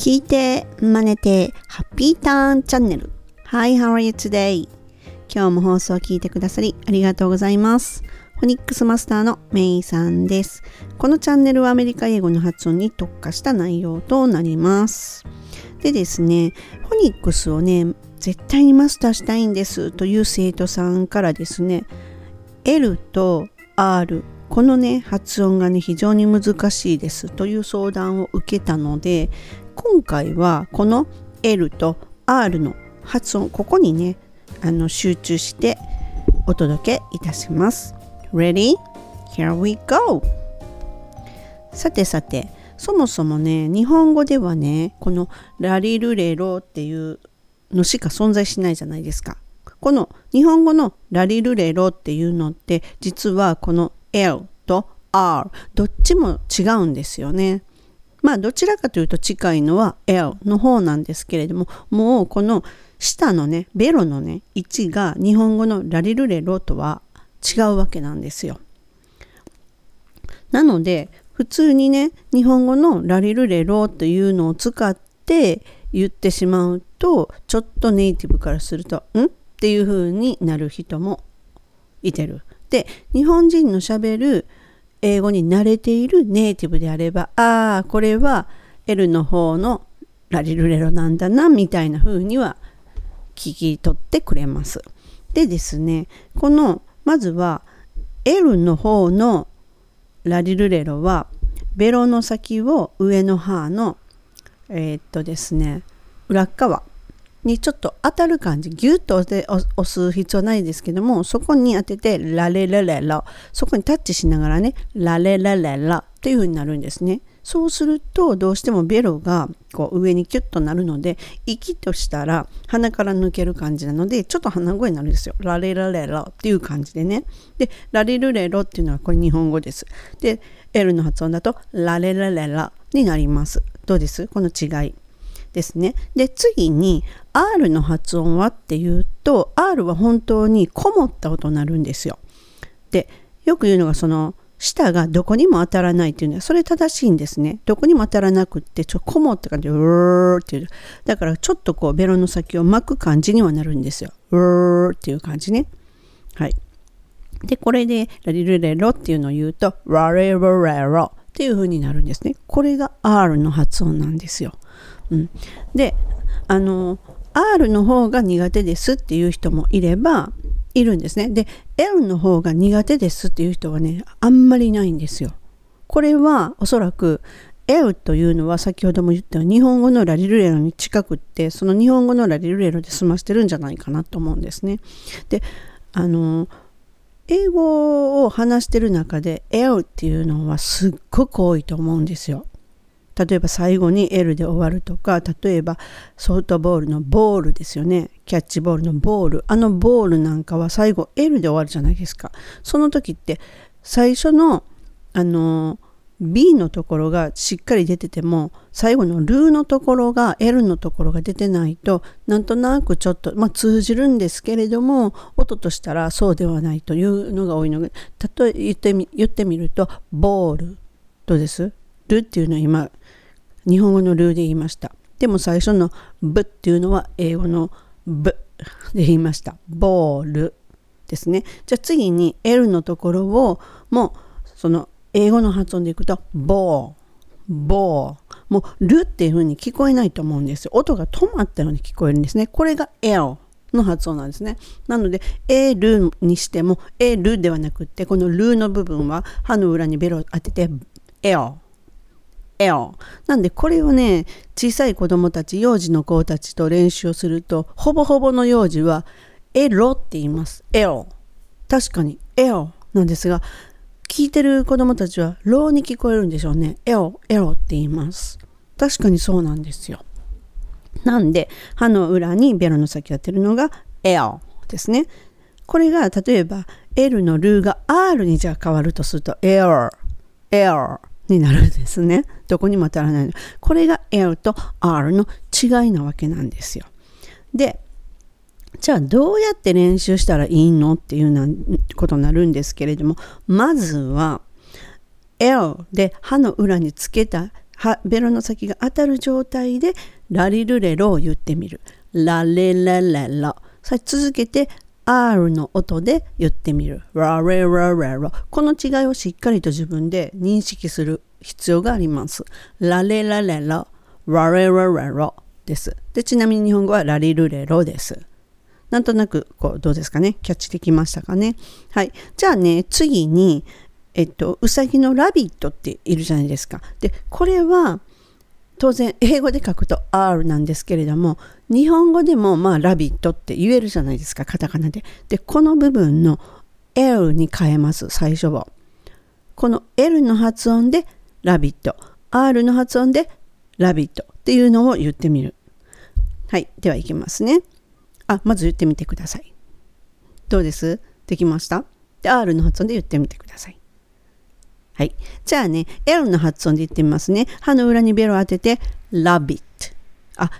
聞いて、真似て、ハッピーターンチャンネル。Hi, how are you today? 今日も放送を聞いてくださりありがとうございます。フォニックスマスターのメイさんです。このチャンネルはアメリカ英語の発音に特化した内容となります。でですね、フォニックスをね、絶対にマスターしたいんですという生徒さんからですね、L と R このね発音がね非常に難しいですという相談を受けたので今回はこの L と R の発音ここにねあの集中してお届けいたします Ready? Here we go! さてさてそもそもね日本語ではねこのラリルレロっていうのしか存在しないじゃないですかこの日本語のラリルレロっていうのって実はこの L と R どっちも違うんですよね。まあどちらかというと近いのは L の方なんですけれどももうこの下のねベロのね位置が日本語のラリルレロとは違うわけなんですよ。なので普通にね日本語のラリルレロというのを使って言ってしまうとちょっとネイティブからすると「ん?」っていう風になる人もいてる。で日本人のしゃべる英語に慣れているネイティブであればああこれは L の方のラリルレロなんだなみたいな風には聞き取ってくれます。でですねこのまずは L の方のラリルレロはベロの先を上の歯のえー、っとですね裏側にちょっと当たる感じギュッと押す必要はないですけどもそこに当ててラレラレラそこにタッチしながらねラレラレラっていう風になるんですね。そうするとどうしてもベロがこう上にキュッとなるので息としたら鼻から抜ける感じなのでちょっと鼻声になるんですよ。ラレラレラっていう感じでね。でラレルレロっていうのはこれ日本語です。で L の発音だとラレラレラになります。どうです？この違い。ですね。で次に R の発音はっていうと R は本当にこもった音になるんですよ。でよく言うのがその舌がどこにも当たらないっていうのはそれ正しいんですね。どこにも当たらなくってちょこもった感じでうーっていうだからちょっとこうベロの先を巻く感じにはなるんですよ。うーっていう感じね。はい。でこれでラリルレロっていうのを言うとラレロレロっていう風になるんですね。これが R の発音なんですよ。うん、であの R の方が苦手ですっていう人もいればいるんですね。で L の方が苦手ですっていう人はねあんまりいないんですよ。これはおそらく L というのは先ほども言ったように日本語のラリルレロに近くってその日本語のラリルレロで済ましてるんじゃないかなと思うんですね。であの英語を話してる中で L っていうのはすっごく多いと思うんですよ。例えば最後に L で終わるとか例えばソフトボールのボールですよね。キャッチボールのボール。あのボールなんかは最後 L で終わるじゃないですか。その時って最初のあの B のところがしっかり出てても最後のルーのところが L のところが出てないとなんとなくちょっと、まあ、通じるんですけれども音としたらそうではないというのが多いので例え言ってみ言ってみるとボールどうです。ルっていうのは今日本語のルーで言いました。でも最初のブっていうのは英語のブで言いました。ボールですね。じゃあ次に L のところをもうその英語の発音でいくとボー、ボー。もうルっていう風に聞こえないと思うんですよ。音が止まったように聞こえるんですね。これが L の発音なんですね。なので、エルにしても、エルではなくって、このルの部分は歯の裏にベロを当てて、エル L。なんでこれをね、小さい子供たち、幼児の子たちと練習をすると、ほぼほぼの幼児は、エロって言います。L。確かに L なんですが、聞いてる子供たちは、ローに聞こえるんでしょうね。L、L って言います。確かにそうなんですよ。なんで、歯の裏にベロの先当てるのが L ですね。これが例えば L のルーが R にじゃあ変わるとすると L、L になるんですね。どこにも当たらない。これが L と R の違いなわけなんですよ。で、じゃあどうやって練習したらいいのっていうなことになるんですけれども、まずは L で歯の裏につけたベロの先が当たる状態でラリルレロを言ってみる。ラレレレロ。さあ続けて R の音で言ってみる。ラレラレロ。この違いをしっかりと自分で認識する必要があります。ラレラレロ、ラレラレロです。でちなみに日本語はラリルレロです。なんとなくこうどうですかね？キャッチできましたかね？はい。じゃあね、次に、えっと、うさぎのラビットっているじゃないですか。で、これは当然英語で書くと R なんですけれども日本語でもまあラビットって言えるじゃないですかカタカナで。でこの部分の L に変えます最初を。この L の発音でラビット R の発音でラビットっていうのを言ってみる。はい。ではいきますね。あ、まず言ってみてください。どうです？できました？で ?R の発音で言ってみてください。はい。じゃあね、L の発音で言ってみますね。歯の裏にベロを当てて、ラビット。あ、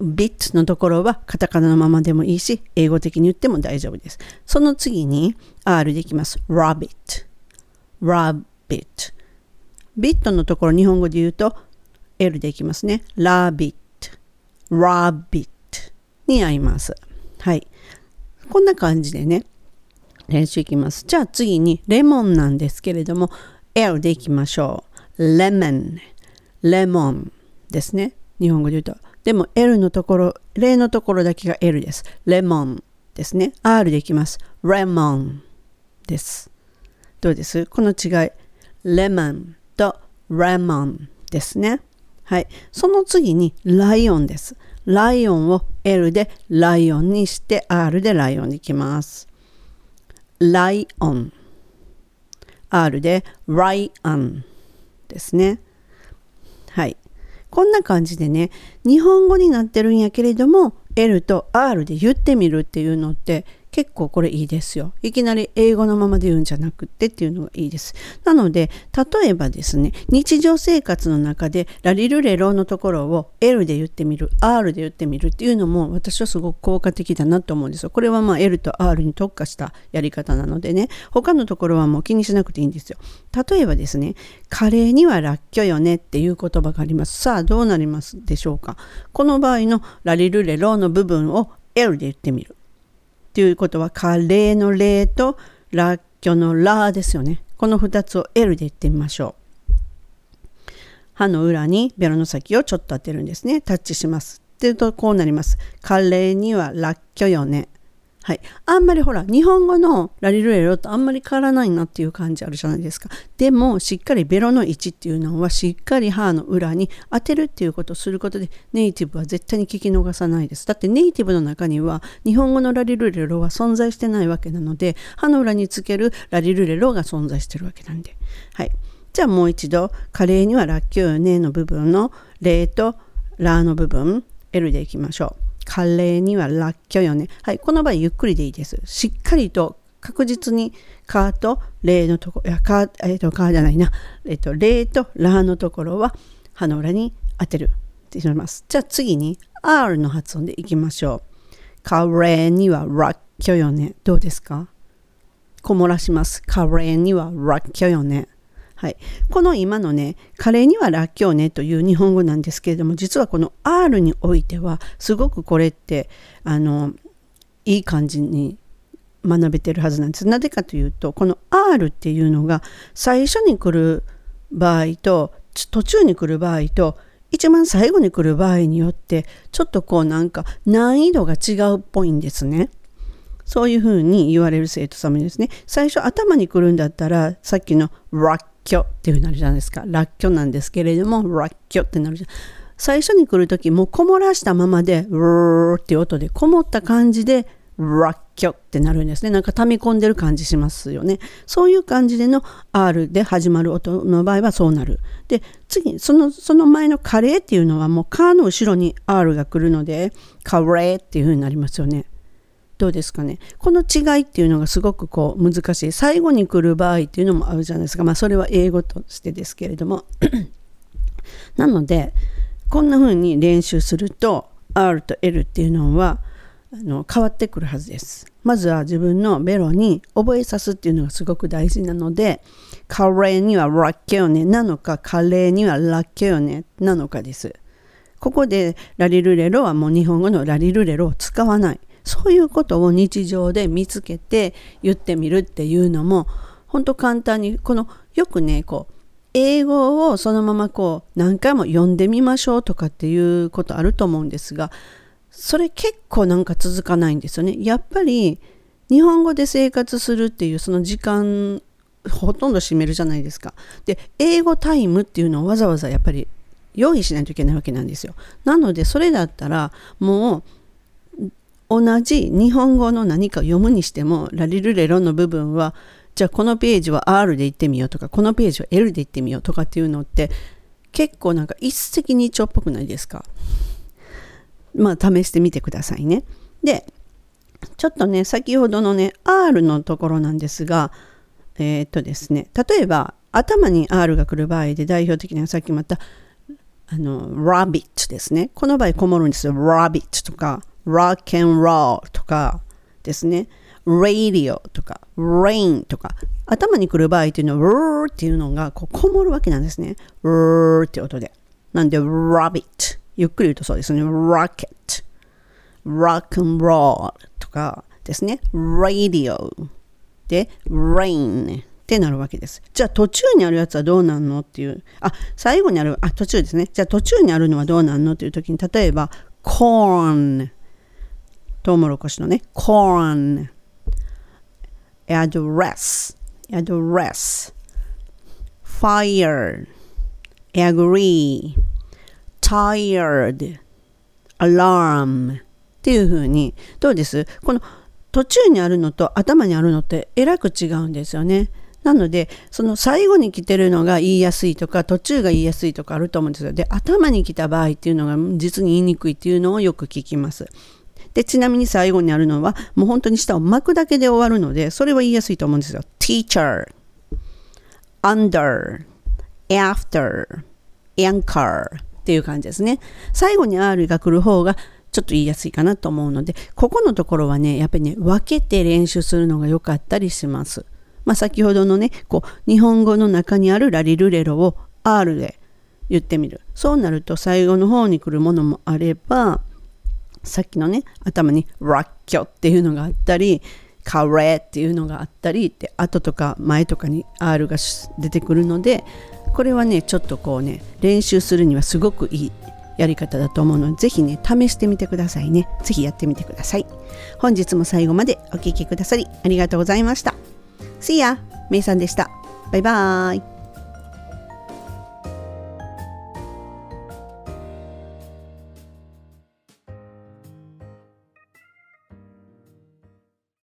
ビットのところはカタカナのままでもいいし、英語的に言っても大丈夫です。その次に R でいきます。ラビット。ラビット。ビットのところ日本語で言うと L でいきますね。ラビット。ラビットに合います。はい。こんな感じでね、練習いきます。じゃあ次にレモンなんですけれども、L でいきましょう。レモン。レモンですね。日本語で言うと。でも L のところ、例のところだけが L です。レモンですね。R でいきます。レモンです。どうです？この違い。レモンとレモンですね。はい。その次にライオンです。ライオンを L でライオンにして R でライオンにいきます。ライオン。R でライアンですね。こんな感じでね、日本語になってるんやけれども、L と R で言ってみるっていうのって結構これいいですよ。いきなり英語のままで言うんじゃなくってっていうのがいいです。なので、例えばですね、日常生活の中でラリルレロのところを L で言ってみる、R で言ってみるっていうのも私はすごく効果的だなと思うんですよ。これはまあ L と R に特化したやり方なのでね、他のところはもう気にしなくていいんですよ。例えばですね、カレーにはラッキョよねっていう言葉があります。さあ、どうなりますでしょうか？この場合のラリルレロの部分を L で言ってみる。っていうことは、カレーのレとラッキョのラですよね。この2つを L で言ってみましょう。歯の裏にベロの先をちょっと当てるんですね。タッチします。っていうとこうなります。カレーにはラッキョよね。はい。あんまりほら、日本語のラリルレロとあんまり変わらないなっていう感じあるじゃないですか。でも、しっかりベロの位置っていうのは、しっかり歯の裏に当てるっていうことをすることで、ネイティブは絶対に聞き逃さないです。だってネイティブの中には、日本語のラリルレロは存在してないわけなので、歯の裏につけるラリルレロが存在してるわけなんで。はい。じゃあもう一度、カレーにはラッキョよねの部分の、レとラーの部分、L でいきましょう。カレーにはラッキョよね。はい、この場合ゆっくりでいいです。しっかりと確実にカーとレーのとこ、いや、カー、えっ、ー、と、カーじゃないな。えっ、ー、と、レーとラーのところは歯の裏に当てるってします。じゃあ次に R の発音でいきましょう。カレーにはラッキョよね。どうですか？こもらします。カレーにはラッキョよね。はい、この今のねカレーにはらっきょうねという日本語なんですけれども実はこの R においてはすごくこれってあのいい感じに学べてるはずなんです。なぜかというとこの R っていうのが最初に来る場合と途中に来る場合と一番最後に来る場合によってちょっとこうなんか難易度が違うっぽいんですね。そういうふうに言われる生徒様ですね。最初頭に来るんだったらさっきの rock キョっていうふうになるじゃないですか。ラッキョなんですけれども、ラッキョってなるじゃん。最初に来る時もこもらしたままで、ウーっていう音でこもった感じで、ラッキョってなるんですね。なんか溜み込んでる感じしますよね。そういう感じでの R で始まる音の場合はそうなる。で、次、その、その前のカレーっていうのはもうカーの後ろに R が来るので、カレーっていうふうになりますよね。どうですかね。この違いっていうのがすごくこう難しい。最後に来る場合っていうのもあるじゃないですか。まあそれは英語としてですけれども。なのでこんな風に練習すると R と L っていうのはあの変わってくるはずです。まずは自分のベロに覚えさすっていうのがすごく大事なのでカレーにはラッキョネなのかカレーにはラッキョネなのかです。ここでラリルレロはもう日本語のラリルレロを使わない。そういうことを日常で見つけて言ってみるっていうのも本当簡単にこのよくねこう英語をそのままこう何回も読んでみましょうとかっていうことあると思うんですがそれ結構なんか続かないんですよね。やっぱり日本語で生活するっていうその時間ほとんど占めるじゃないですか。で英語タイムっていうのをわざわざやっぱり用意しないといけないわけなんですよ。なのでそれだったらもう同じ日本語の何かを読むにしてもラリルレロの部分はじゃあこのページは R で行ってみようとかこのページは L で行ってみようとかっていうのって結構なんか一石二鳥っぽくないですか？まあ試してみてくださいね。でちょっとね先ほどのね R のところなんですがえー、っとですね例えば頭に R が来る場合で代表的なさっきも言ったあの Rabbit ですねこの場合こもるんですよ Rabbit とか Rock and Roll とかですね。radio とか rain とか頭に来る場合っていうのは r っていうのがこうこもるわけなんですね。r って音で。なんで rabbit ゆっくり言うとそうですね。rocket rock and roll とかですね。radio で rain ってなるわけです。じゃあ途中にあるやつはどうなんのっていう。あ、最後にある、あ、途中ですね。じゃあ途中にあるのはどうなんのっていう時に、例えば corn トウモロコシのね、corn address, address, fire, agree, tired, っていう風に。どうです？この途中にあるのと頭にあるのってえらく違うんですよね。なのでその最後に来てるのが言いやすいとか途中が言いやすいとかあると思うんですよ。で頭に来た場合っていうのが実に言いにくいっていうのをよく聞きます。で、ちなみに最後にあるのは、もう本当に下を巻くだけで終わるので、それは言いやすいと思うんですよ。teacher, under, after, anchor っていう感じですね。最後に R が来る方がちょっと言いやすいかなと思うので、ここのところはね、やっぱりね、分けて練習するのが良かったりします。まあ、先ほどのね、こう、日本語の中にあるラリルレロを R で言ってみる。そうなると最後の方に来るものもあれば、さっきのね頭にラッキョっていうのがあったりカレーっていうのがあったりって後とか前とかに R が出てくるのでこれはねちょっとこうね練習するにはすごくいいやり方だと思うのでぜひね試してみてくださいね。ぜひやってみてください。本日も最後までお聴きくださりありがとうございました。See ya! めいさんでした。バイバーイ。